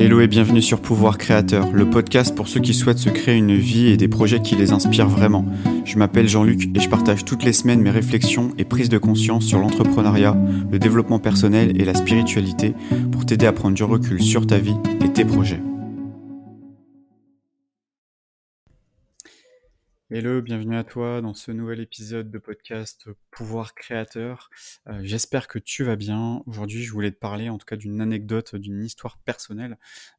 Hello et bienvenue sur Pouvoir Créateur, le podcast pour ceux qui souhaitent se créer une vie et des projets qui les inspirent vraiment. Je m'appelle Jean-Luc et je partage toutes les semaines mes réflexions et prises de conscience sur l'entrepreneuriat, le développement personnel et la spiritualité pour t'aider à prendre du recul sur ta vie et tes projets. Hello, bienvenue à toi dans ce nouvel épisode de podcast Pouvoir Créateur. Euh, j'espère que tu vas bien. Aujourd'hui, je voulais te parler en tout cas d'une anecdote, d'une histoire personnelle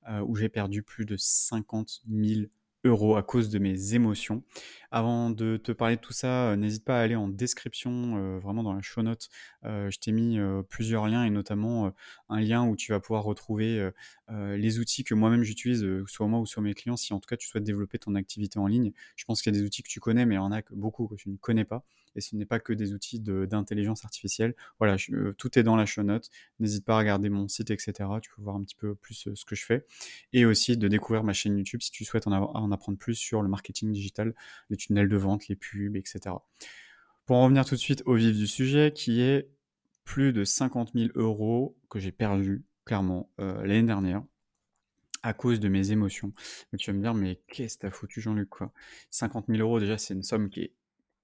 euh, où j'ai perdu plus de 50 000 euros à cause de mes émotions. Avant de te parler de tout ça, euh, n'hésite pas à aller en description, euh, vraiment dans la show note. Euh, je t'ai mis plusieurs liens et notamment un lien où tu vas pouvoir retrouver les outils que moi-même j'utilise, soit moi ou soit mes clients, si en tout cas tu souhaites développer ton activité en ligne. Je pense qu'il y a des outils que tu connais, mais il y en a beaucoup que tu ne connais pas et ce n'est pas que des outils d'intelligence artificielle. Voilà, euh, tout est dans la show note. N'hésite pas à regarder mon site, etc. Tu peux voir un petit peu plus euh, ce que je fais. Et aussi de découvrir ma chaîne YouTube si tu souhaites en, en apprendre plus sur le marketing digital, les tunnels de vente, les pubs, etc. Pour en revenir tout de suite au vif du sujet, qui est plus de 50 000 euros que j'ai perdu clairement euh, l'année dernière à cause de mes émotions. Mais tu vas me dire, mais qu'est-ce que t'as foutu Jean-Luc quoi? 50 000 euros déjà, c'est une somme qui est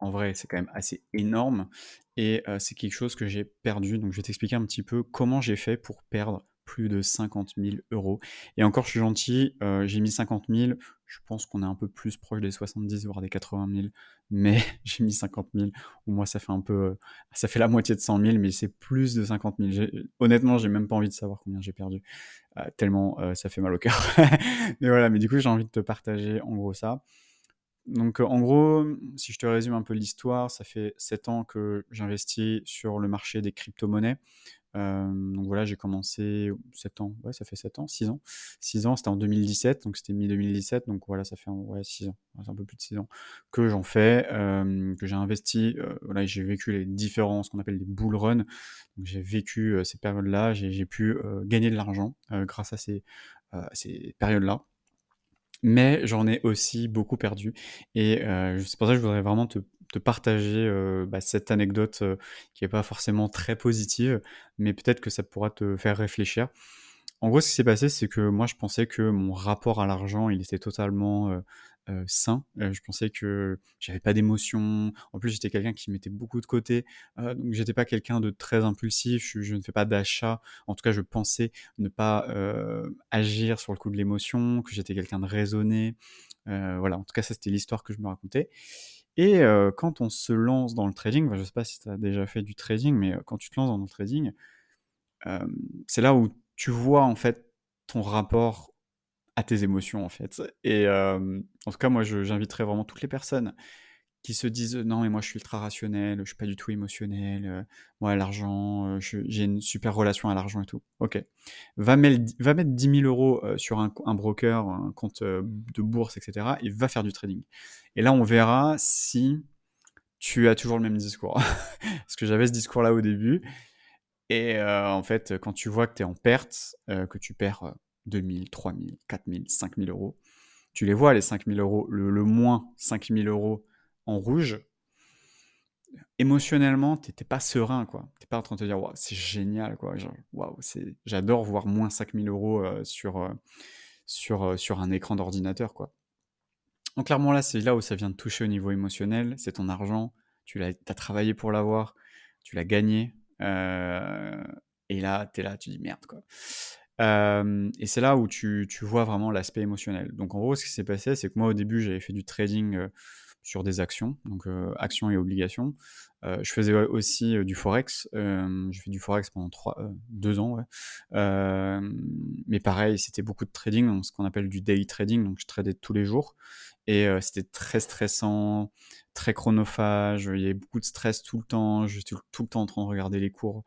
en vrai, c'est quand même assez énorme et c'est quelque chose que j'ai perdu. Donc, je vais t'expliquer un petit peu comment j'ai fait pour perdre plus de 50 000 euros. Et encore, je suis gentil, j'ai mis 50 000. Je pense qu'on est un peu plus proche des 70, voire des 80 000. Mais j'ai mis 50 000. Ou moi, ça fait un peu. ça fait la moitié de 100 000, mais c'est plus de 50 000. Honnêtement, j'ai même pas envie de savoir combien j'ai perdu. tellement ça fait mal au cœur. mais voilà, mais du coup, j'ai envie de te partager en gros ça. Donc en gros, si je te résume un peu l'histoire, ça fait 7 ans que j'investis sur le marché des crypto-monnaies. Euh, donc voilà, j'ai commencé 7 ans, ouais, ça fait 7 ans, 6 ans. 6 ans, c'était en 2017, donc c'était mi-2017, donc voilà, ça fait ouais, 6 ans, c'est un peu plus de 6 ans que j'en fais, euh, que j'ai investi, euh, voilà, j'ai vécu les différents, ce qu'on appelle les bull runs, donc j'ai vécu ces périodes-là, j'ai pu gagner de l'argent grâce à ces, ces périodes-là mais j'en ai aussi beaucoup perdu. Et euh, c'est pour ça que je voudrais vraiment te, partager euh, bah, cette anecdote euh, qui n'est pas forcément très positive, mais peut-être que ça pourra te faire réfléchir. En gros, ce qui s'est passé, c'est que moi, je pensais que mon rapport à l'argent, il était totalement euh, sain. Euh, je pensais que j'avais pas d'émotion. En plus, j'étais quelqu'un qui mettait beaucoup de côté. Euh, donc, j'étais pas quelqu'un de très impulsif. Je, ne fais pas d'achat. En tout cas, je pensais ne pas agir sur le coup de l'émotion, que j'étais quelqu'un de raisonné. voilà. En tout cas, ça c'était l'histoire que je me racontais. Et quand on se lance dans le trading, je je sais pas si tu as déjà fait du trading, mais quand tu te lances dans le trading, c'est là où tu vois en fait ton rapport à tes émotions en fait. Et en tout cas, moi, j'inviterais vraiment toutes les personnes qui se disent non mais moi je suis ultra rationnel, je suis pas du tout émotionnel, moi l'argent, j'ai une super relation à l'argent et tout. Ok, va, mettre, va mettre 10 000 euros sur un, un, broker, un compte de bourse, etc. et va faire du trading. Et là on verra si tu as toujours le même discours. Parce que j'avais ce discours là au début. Et en fait, quand tu vois que tu es en perte, que tu perds 2000, 3000, 4000, 5000 euros. Tu les vois, les 5000 euros, le, moins 5000 euros en rouge. Émotionnellement, tu n'étais pas serein, quoi. Tu pas en train de te dire, c'est génial, quoi. Waouh, j'adore voir moins 5000 euros euh, sur, euh, sur, euh, sur un écran d'ordinateur, quoi. Donc, clairement, là, c'est là où ça vient de toucher au niveau émotionnel. C'est ton argent. Tu as, as travaillé pour l'avoir. Tu l'as gagné. et là, tu es là, tu dis merde, quoi et c'est là où tu, tu vois vraiment l'aspect émotionnel. Donc en gros, ce qui s'est passé, c'est que moi au début, j'avais fait du trading sur des actions, donc actions et obligations. je faisais aussi du forex. j'ai fait du forex pendant trois, deux ans, mais pareil, c'était beaucoup de trading, ce qu'on appelle du daily trading. Donc je tradais tous les jours et c'était très stressant, très chronophage. Il y avait beaucoup de stress tout le temps. J'étais tout le temps en train de regarder les cours.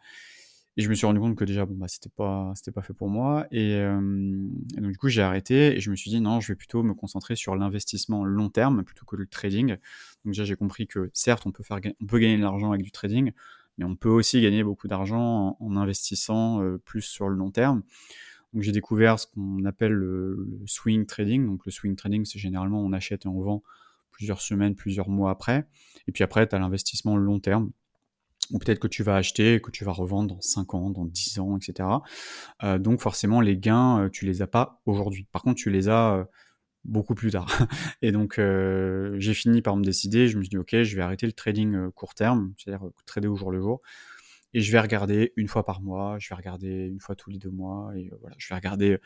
Et je me suis rendu compte que déjà, bon, bah, c'était pas, c'était pas fait pour moi. Et, donc, du coup, j'ai arrêté et je me suis dit, non, je vais plutôt me concentrer sur l'investissement long terme plutôt que le trading. Donc, déjà, j'ai compris que certes, on peut, faire, on peut gagner de l'argent avec du trading, mais on peut aussi gagner beaucoup d'argent en, investissant plus sur le long terme. Donc, j'ai découvert ce qu'on appelle le, swing trading. Donc, le swing trading, c'est généralement on achète et on vend plusieurs semaines, plusieurs mois après. Et puis après, tu as l'investissement long terme ou peut-être que tu vas acheter, que tu vas revendre dans 5 ans, dans 10 ans, etc. Euh, donc forcément, les gains, euh, tu les as pas aujourd'hui. Par contre, tu les as euh, beaucoup plus tard. Et donc, j'ai fini par me décider. Je me suis dit, ok, je vais arrêter le trading court terme, c'est-à-dire trader au jour le jour. Et je vais regarder une fois par mois, je vais regarder une fois tous les deux mois, et voilà, je vais regarder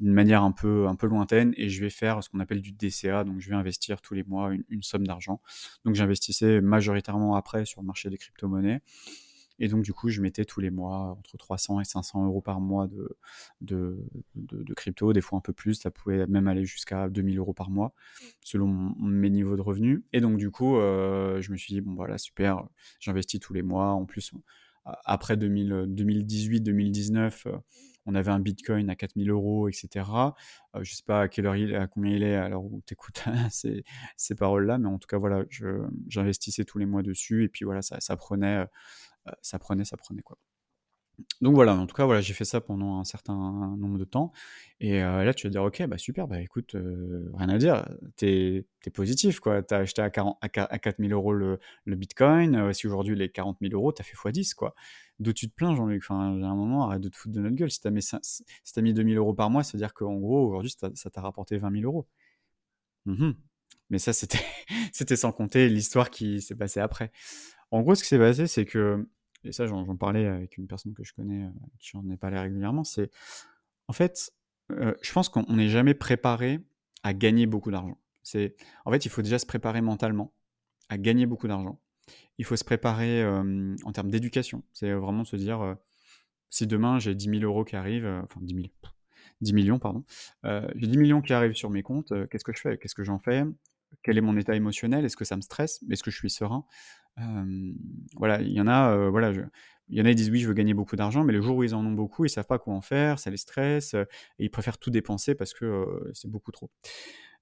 d'une manière un peu, un peu lointaine et je vais faire ce qu'on appelle du DCA, donc je vais investir tous les mois une, somme d'argent. Donc j'investissais majoritairement après sur le marché des crypto-monnaies. Et donc, du coup, je mettais tous les mois entre 300 et 500 euros par mois de, de, de, crypto, des fois un peu plus, ça pouvait même aller jusqu'à 2000 euros par mois, selon mes niveaux de revenus. Et donc, du coup, euh, je me suis dit, bon, voilà, super, j'investis tous les mois. En plus, après 2018-2019, on avait un bitcoin à 4000 euros, etc. Euh, je sais pas à quelle heure il est, à combien il est à l'heure où tu écoutes ces, ces paroles-là, mais en tout cas, voilà, j'investissais tous les mois dessus, et puis voilà, ça, prenait, euh, ça prenait, ça prenait, quoi donc voilà, en tout cas, voilà, j'ai fait ça pendant un certain nombre de temps. Et euh, là, tu vas dire, ok, bah super, bah écoute, euh, rien à dire, t'es es positif, quoi. T'as acheté à, 40, à, 4000 euros le, bitcoin, euh, si aujourd'hui les 40 000 euros, t'as fait x10, quoi. D'où tu te plains, Jean-Luc Enfin, j'ai un moment, arrête de te foutre de notre gueule. Si t'as mis, si mis 2000 euros par mois, ça veut dire qu'en gros, aujourd'hui, ça t'a rapporté 20 000 euros. Mmh Mais ça, c'était sans compter l'histoire qui s'est passée après. En gros, ce qui s'est passé, c'est que et ça j'en parlais avec une personne que je connais, euh, qui en ai parlé régulièrement, c'est en fait, euh, je pense qu'on n'est jamais préparé à gagner beaucoup d'argent. C'est en fait, il faut déjà se préparer mentalement à gagner beaucoup d'argent. Il faut se préparer en termes d'éducation. C'est vraiment se dire, si demain j'ai 10 000 euros qui arrivent, enfin 10 000, 10 millions, pardon, j'ai 10 millions qui arrivent sur mes comptes, qu'est-ce que je fais? Qu'est-ce que j'en fais? Quel est mon état émotionnel? Est-ce que ça me stresse? Est-ce que je suis serein? Voilà, il y en a, voilà, il y en a, ils disent oui, je veux gagner beaucoup d'argent, mais le jour où ils en ont beaucoup, ils savent pas quoi en faire, ça les stresse, et ils préfèrent tout dépenser parce que c'est beaucoup trop.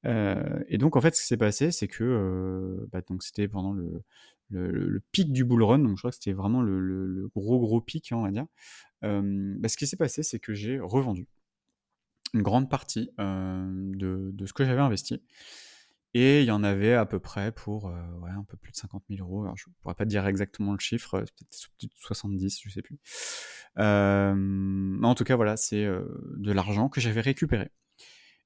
Et donc en fait, ce qui s'est passé, c'est que bah, donc c'était pendant le, pic du bull run, donc je crois que c'était vraiment le, gros gros pic, hein, on va dire. Bah, ce qui s'est passé, c'est que j'ai revendu une grande partie de, ce que j'avais investi. Et il y en avait à peu près pour un peu plus de 50 000 euros. Je ne pourrais pas dire exactement le chiffre, peut-être 70, je ne sais plus. En tout cas, voilà, c'est de l'argent que j'avais récupéré.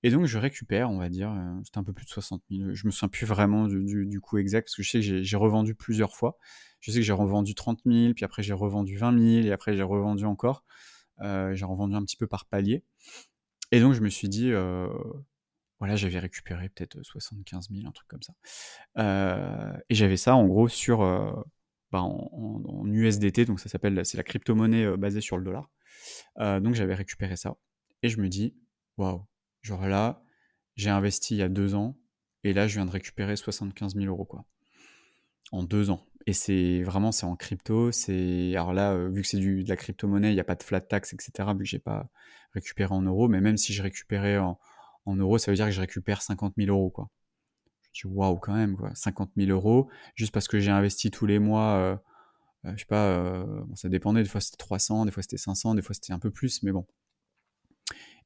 Et donc, je récupère, on va dire, c'était un peu plus de 60 000. Je me souviens plus vraiment du, coût exact, parce que je sais que j'ai revendu plusieurs fois. Je sais que j'ai revendu 30 000, puis après j'ai revendu 20 000, et après j'ai revendu encore. j'ai revendu un petit peu par palier. Et donc, je me suis dit, voilà, j'avais récupéré peut-être 75 000, un truc comme ça. et j'avais ça en gros sur bah, en, USDT, donc ça s'appelle, c'est la crypto-monnaie basée sur le dollar. donc j'avais récupéré ça. Et je me dis, waouh, genre là, j'ai investi il y a deux ans, et là je viens de récupérer 75 000 euros, quoi. En deux ans. Et c'est vraiment, c'est en crypto, c'est. Alors là, vu que c'est de la crypto-monnaie, il n'y a pas de flat tax, etc., vu que j'ai pas récupéré en euros, mais même si je récupérais en, euros, ça veut dire que je récupère 50 000 euros, quoi. Je dis, waouh, quand même, quoi. 50 000 euros, juste parce que j'ai investi tous les mois, euh, euh, je sais pas, euh, ça dépendait, des fois c'était 300, des fois c'était 500, des fois c'était un peu plus, mais bon.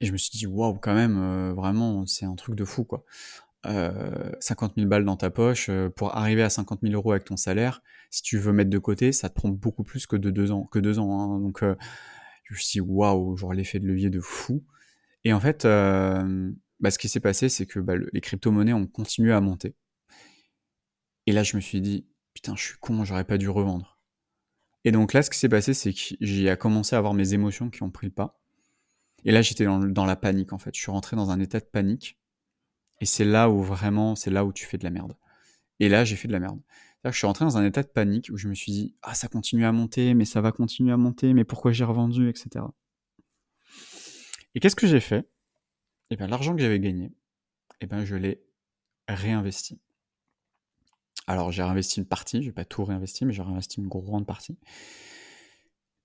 Et je me suis dit, waouh, quand même, vraiment, c'est un truc de fou, quoi. 50 000 balles dans ta poche, pour arriver à 50 000 euros avec ton salaire, si tu veux mettre de côté, ça te prend beaucoup plus que de deux ans. Que deux ans hein. Donc, je me suis dit, waouh, genre l'effet de levier de fou. Et en fait, bah, ce qui s'est passé, c'est que bah, les crypto-monnaies ont continué à monter. Et là, je me suis dit, putain, je suis con, j'aurais pas dû revendre. Et donc là, ce qui s'est passé, c'est que j'ai commencé à avoir mes émotions qui ont pris le pas. Et là, j'étais dans, la panique, en fait. Je suis rentré dans un état de panique. Et c'est là où vraiment, c'est là où tu fais de la merde. Et là, j'ai fait de la merde. je suis rentré dans un état de panique où je me suis dit, ah, ça continue à monter, mais ça va continuer à monter, mais pourquoi j'ai revendu, etc. Et qu'est-ce que j'ai fait? Et bien, l'argent que j'avais gagné, et ben, je l'ai réinvesti. Alors, j'ai réinvesti une partie, je vais pas tout réinvesti, mais j'ai réinvesti une grande partie.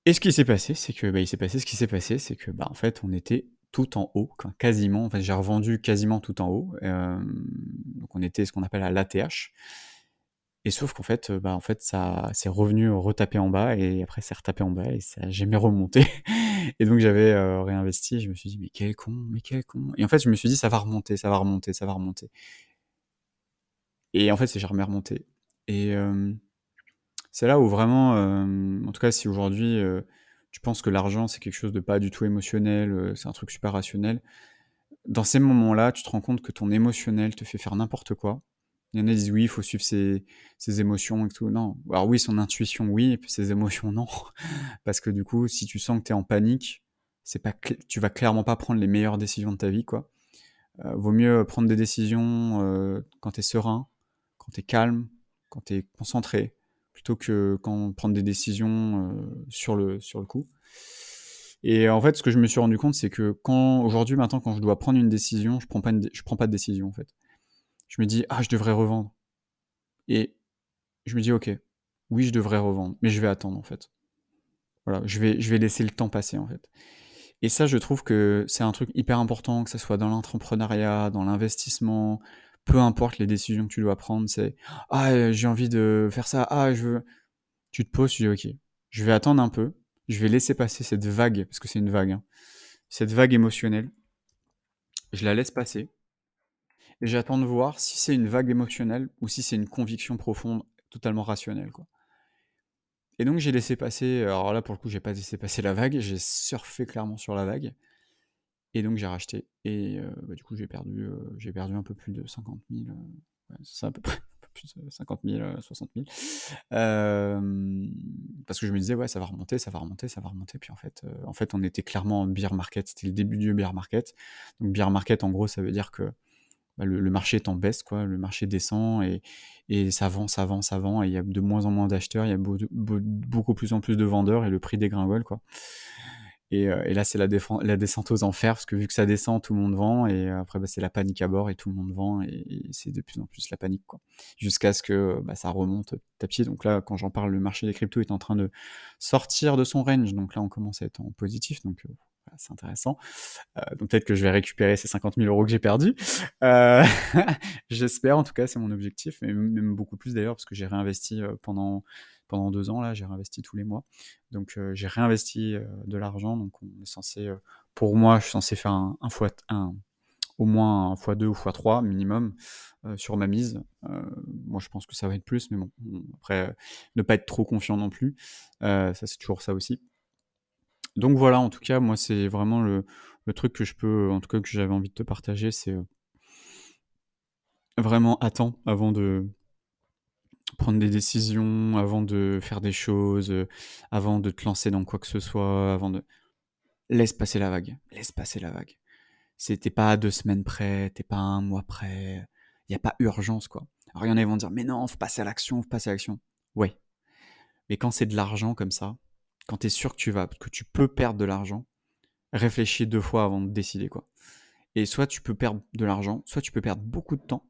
Et ce qui s'est passé, c'est que, bah, il s'est passé ce qui s'est passé, c'est que, bah, en fait, on était tout en haut, quasiment, en fait, j'ai revendu quasiment tout en haut. Euh, donc, on était ce qu'on appelle à l'ATH. Et sauf qu'en fait, bah, en fait, ça c'est revenu retaper en bas et après c'est retapé en bas et ça n'a jamais remonté. et donc j'avais euh, réinvesti. Je me suis dit mais quel con, mais quel con. Et en fait, je me suis dit ça va remonter, ça va remonter, ça va remonter. Et en fait, c'est jamais remonté. Et C'est là où vraiment, en tout cas, si aujourd'hui tu penses que l'argent c'est quelque chose de pas du tout émotionnel, c'est un truc super rationnel, dans ces moments-là, tu te rends compte que ton émotionnel te fait faire n'importe quoi. Il y en a qui disent oui, il faut suivre ses, ses, émotions et tout. Non. Alors oui, son intuition, oui, et puis ses émotions, non. Parce que du coup, si tu sens que tu es en panique, c'est pas tu vas clairement pas prendre les meilleures décisions de ta vie, quoi. Euh, vaut mieux prendre des décisions euh, quand tu es serein, quand tu es calme, quand tu es concentré, plutôt que quand prendre des décisions euh, sur, le, sur le coup. Et en fait, ce que je me suis rendu compte, c'est que quand aujourd'hui, maintenant, quand je dois prendre une décision, je prends pas je prends pas de décision en fait. Je me dis ah, je devrais revendre. Et je me dis ok, oui, je devrais revendre, mais je vais attendre en fait. Voilà, je vais, je vais laisser le temps passer en fait. Et ça, je trouve que c'est un truc hyper important, que ce soit dans l'entrepreneuriat, dans l'investissement, peu importe les décisions que tu dois prendre, c'est ah j'ai envie de faire ça, ah je veux. Tu te poses, tu dis ok, je vais attendre un peu, je vais laisser passer cette vague, parce que c'est une vague, hein. cette vague émotionnelle, je la laisse passer, et j'attends de voir si c'est une vague émotionnelle ou si c'est une conviction profonde, totalement rationnelle. Quoi. Et donc j'ai laissé passer, alors là pour le coup j'ai pas laissé passer la vague, j'ai surfé clairement sur la vague, et donc j'ai racheté, et euh, bah, du coup j'ai perdu, euh, perdu un peu plus de 50 000, euh, à peu près plus de 50 000, 60 000. parce que je me disais, ouais, ça va remonter, ça va remonter, ça va remonter. Puis en fait, euh, en fait on était clairement en bear market. C'était le début du bear market. Donc, bear market, en gros, ça veut dire que bah, le, marché est en baisse, quoi. Le marché descend et, et ça vend, ça vend, ça vend. Et il y a de moins en moins d'acheteurs, il y a beaucoup plus en plus de vendeurs et le prix dégringole, quoi. Euh, et, là, c'est la, descente aux enfers, parce que vu que ça descend, tout le monde vend, et après, bah, c'est la panique à bord, et tout le monde vend, et, c'est de plus en plus la panique, quoi. Jusqu'à ce que bah, ça remonte à pied. Donc là, quand j'en parle, le marché des cryptos est en train de sortir de son range, donc là, on commence à être en positif, donc euh, c'est intéressant. Euh, donc peut-être que je vais récupérer ces 50 000 euros que j'ai perdus. J'espère, en tout cas, c'est mon objectif, et même beaucoup plus d'ailleurs, parce que j'ai réinvesti pendant pendant deux ans, là, j'ai réinvesti tous les mois. Donc, euh, j'ai réinvesti euh, de l'argent. Donc, on est censé, euh, pour moi, je suis censé faire un, fois, un, au moins un fois 2 ou fois 3 minimum sur ma mise. moi, je pense que ça va être plus, mais bon, après, ne pas être trop confiant non plus. ça, c'est toujours ça aussi. Donc voilà, en tout cas, moi, c'est vraiment le, le, truc que je peux, en tout cas, que j'avais envie de te partager, c'est vraiment attends avant de, prendre des décisions, avant de faire des choses, euh, avant de te lancer dans quoi que ce soit, avant de... Laisse passer la vague, laisse passer la vague. T'es pas à deux semaines près, t'es pas à un mois près, il n'y a pas urgence, quoi. Alors il y en a qui vont dire, mais non, faut passer à l'action, faut passer à l'action. Ouais. Mais quand c'est de l'argent comme ça, quand tu es sûr que tu vas, que tu peux perdre de l'argent, réfléchis deux fois avant de décider, quoi. Et soit tu peux perdre de l'argent, soit tu peux perdre beaucoup de temps,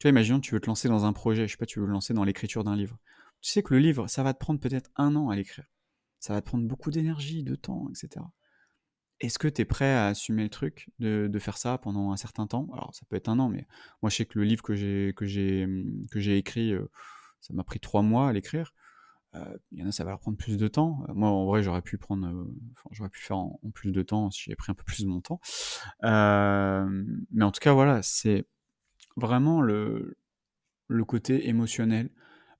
tu vois, imaginons, tu veux te lancer dans un projet, je sais pas, tu veux te lancer dans l'écriture d'un livre. Tu sais que le livre, ça va te prendre peut-être un an à l'écrire. Ça va te prendre beaucoup d'énergie, de temps, etc. Est-ce que tu es prêt à assumer le truc de, faire ça pendant un certain temps? Alors, ça peut être un an, mais moi, je sais que le livre que j'ai, écrit, euh, ça m'a pris trois mois à l'écrire. Euh, il y en a, ça va leur prendre plus de temps. moi, en vrai, j'aurais pu prendre, euh, j'aurais pu faire en, en, plus de temps si j'avais pris un peu plus de mon temps. mais en tout cas, voilà, c'est vraiment le, le côté émotionnel,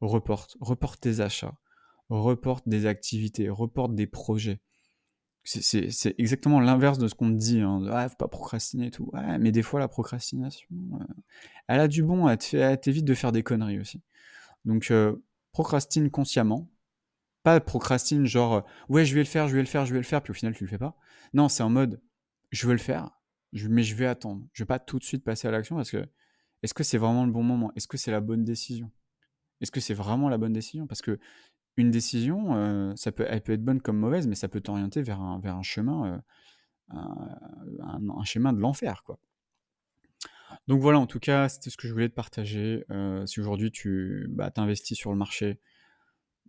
reporte, reporte tes achats, reporte des activités, reporte des projets. C'est exactement l'inverse de ce qu'on te dit. Hein. Ah, faut pas procrastiner et tout. mais des fois, la procrastination, euh, elle a du bon. Elle t'évite de faire des conneries aussi. Donc, euh, procrastine consciemment. Pas procrastine genre, euh, ouais, je vais le faire, je vais le faire, je vais le faire, puis au final, tu le fais pas. Non, c'est en mode, je veux le faire, mais je vais attendre. Je vais pas tout de suite passer à l'action parce que est-ce que c'est vraiment le bon moment? Est-ce que c'est la bonne décision? Est-ce que c'est vraiment la bonne décision? Parce que une décision, euh, peut, elle peut être bonne comme mauvaise, mais ça peut t'orienter vers un, vers un chemin, euh, un, chemin de l'enfer, quoi. Donc voilà, en tout cas, c'était ce que je voulais te partager. Euh, si aujourd'hui tu bah, t'investis sur le marché,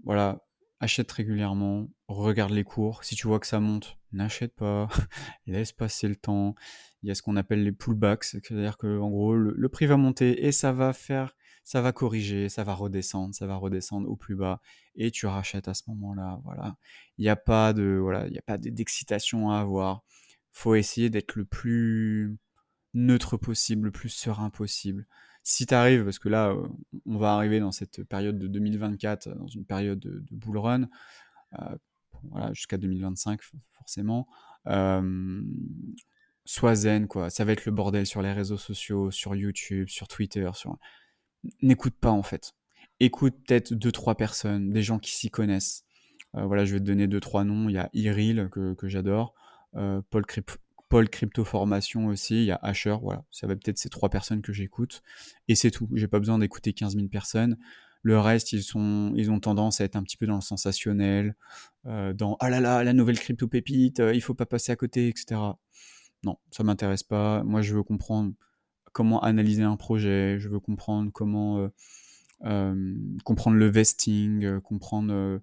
voilà, achète régulièrement, regarde les cours. Si tu vois que ça monte, n'achète pas, laisse passer le temps. Il y a ce qu'on appelle les pullbacks, c'est-à-dire que en gros le, prix va monter et ça va faire, ça va corriger, ça va redescendre, ça va redescendre au plus bas et tu rachètes à ce moment-là. Voilà, il n'y a pas de voilà, il y a pas d'excitation à avoir. Faut essayer d'être le plus neutre possible, le plus serein possible. si tu arrives, parce que là, on va arriver dans cette période de 2024, dans une période de, de bull run, voilà, jusqu'à 2025 forcément. sois zen, quoi. Ça va être le bordel sur les réseaux sociaux, sur YouTube, sur Twitter. Sur... N'écoute pas en fait. Écoute peut-être deux trois personnes, des gens qui s'y connaissent. voilà, je vais te donner deux trois noms. Il y a Iril que, que j'adore, Paul, Paul Crypto Formation aussi, il y a Asher, voilà, ça va peut-être ces trois personnes que j'écoute, et c'est tout. J'ai pas besoin d'écouter 15 000 personnes. Le reste, ils, sont, ils ont tendance à être un petit peu dans le sensationnel, euh, dans ah là là, la nouvelle crypto pépite, euh, il faut pas passer à côté, etc. Non, ça m'intéresse pas. Moi, je veux comprendre comment analyser un projet, je veux comprendre comment euh, comprendre le vesting, comprendre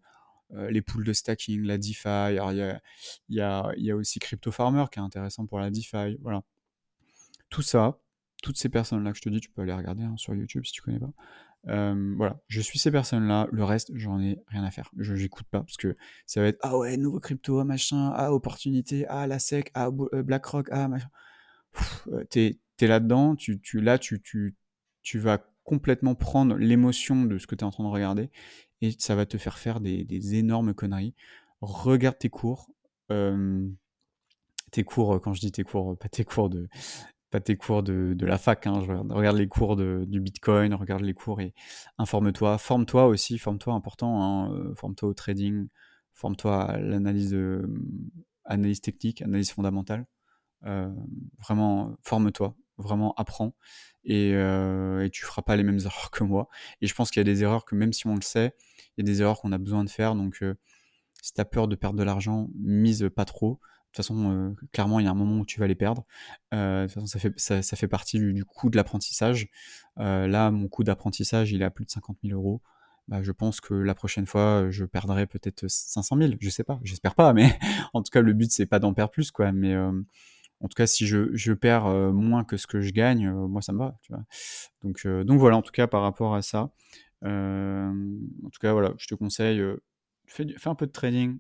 les poules de stacking, la DeFi. Il y a, y, a, y a, aussi Crypto Farmer qui est intéressant pour la DeFi. Voilà. Tout ça, toutes ces personnes-là que je te dis, tu peux aller regarder hein, sur YouTube si tu connais pas. Euh, voilà, je suis ces personnes-là, le reste, j'en ai rien à faire. Je n'écoute pas parce que ça va être ah ouais, nouveau crypto, machin, ah opportunité, ah la SEC, ah euh, BlackRock, ah machin. Euh, t'es es, là-dedans, tu, tu, là, tu, tu, tu vas complètement prendre l'émotion de ce que tu es en train de regarder et ça va te faire faire des énormes conneries. Regarde tes cours. tes cours, quand je dis tes cours, pas tes cours de, pas tes cours de, la fac, hein, regarde, les cours du Bitcoin, regarde les cours et informe-toi. Forme-toi aussi, forme-toi important, hein, euh, forme-toi au trading, forme-toi à l'analyse analyse technique, analyse fondamentale. Euh, vraiment, forme-toi, vraiment apprends et, euh, et tu feras pas les mêmes erreurs que moi. Et je pense qu'il y a des erreurs que même si on le sait, il y a des erreurs qu'on a besoin de faire. Donc, euh, si tu as peur de perdre de l'argent, mise pas trop. De toute façon, euh, clairement, il y a un moment où tu vas les perdre. Euh, de toute façon, ça fait, ça, fait partie du, coût de l'apprentissage. Euh, là, mon coût d'apprentissage, il est à plus de 50 000 euros. Bah, je pense que la prochaine fois, je perdrai peut-être 500 000. Je sais pas, j'espère pas, mais en tout cas, le but, c'est pas d'en perdre plus, quoi. Mais en tout cas, si je, je perds moins que ce que je gagne, moi, ça me va. Donc, donc voilà, en tout cas, par rapport à ça. en tout cas, voilà, je te conseille, fais, fais un peu de trading,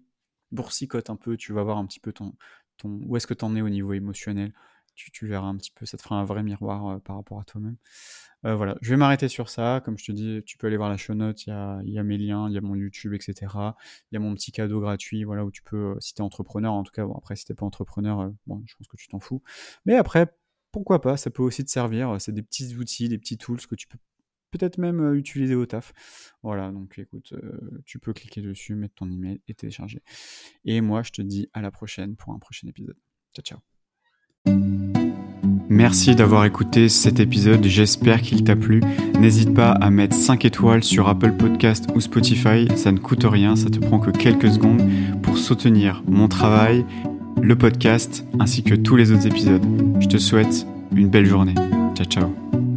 boursicote un peu, tu vas voir un petit peu ton, ton où est-ce que tu en es au niveau émotionnel. Tu, tu, verras un petit peu, ça te fera un vrai miroir euh, par rapport à toi-même. Euh, voilà, je vais m'arrêter sur ça. Comme je te dis, tu peux aller voir la show note, il y a, mes liens, il y a mon YouTube, etc. Il y a mon petit cadeau gratuit, voilà, où tu peux, euh, si tu entrepreneur, en tout cas, bon, après, si t'es pas entrepreneur, bon, je pense que tu t'en fous. Mais après, pourquoi pas, ça peut aussi te servir. C'est des petits outils, des petits tools que tu peux peut-être même euh, utiliser au taf. Voilà, donc écoute, euh, tu peux cliquer dessus, mettre ton email et télécharger. Et moi, je te dis à la prochaine pour un prochain épisode. Ciao, ciao. Merci d'avoir écouté cet épisode, j'espère qu'il t'a plu. N'hésite pas à mettre 5 étoiles sur Apple Podcast ou Spotify, ça ne coûte rien, ça te prend que quelques secondes pour soutenir mon travail, le podcast ainsi que tous les autres épisodes. Je te souhaite une belle journée. Ciao ciao.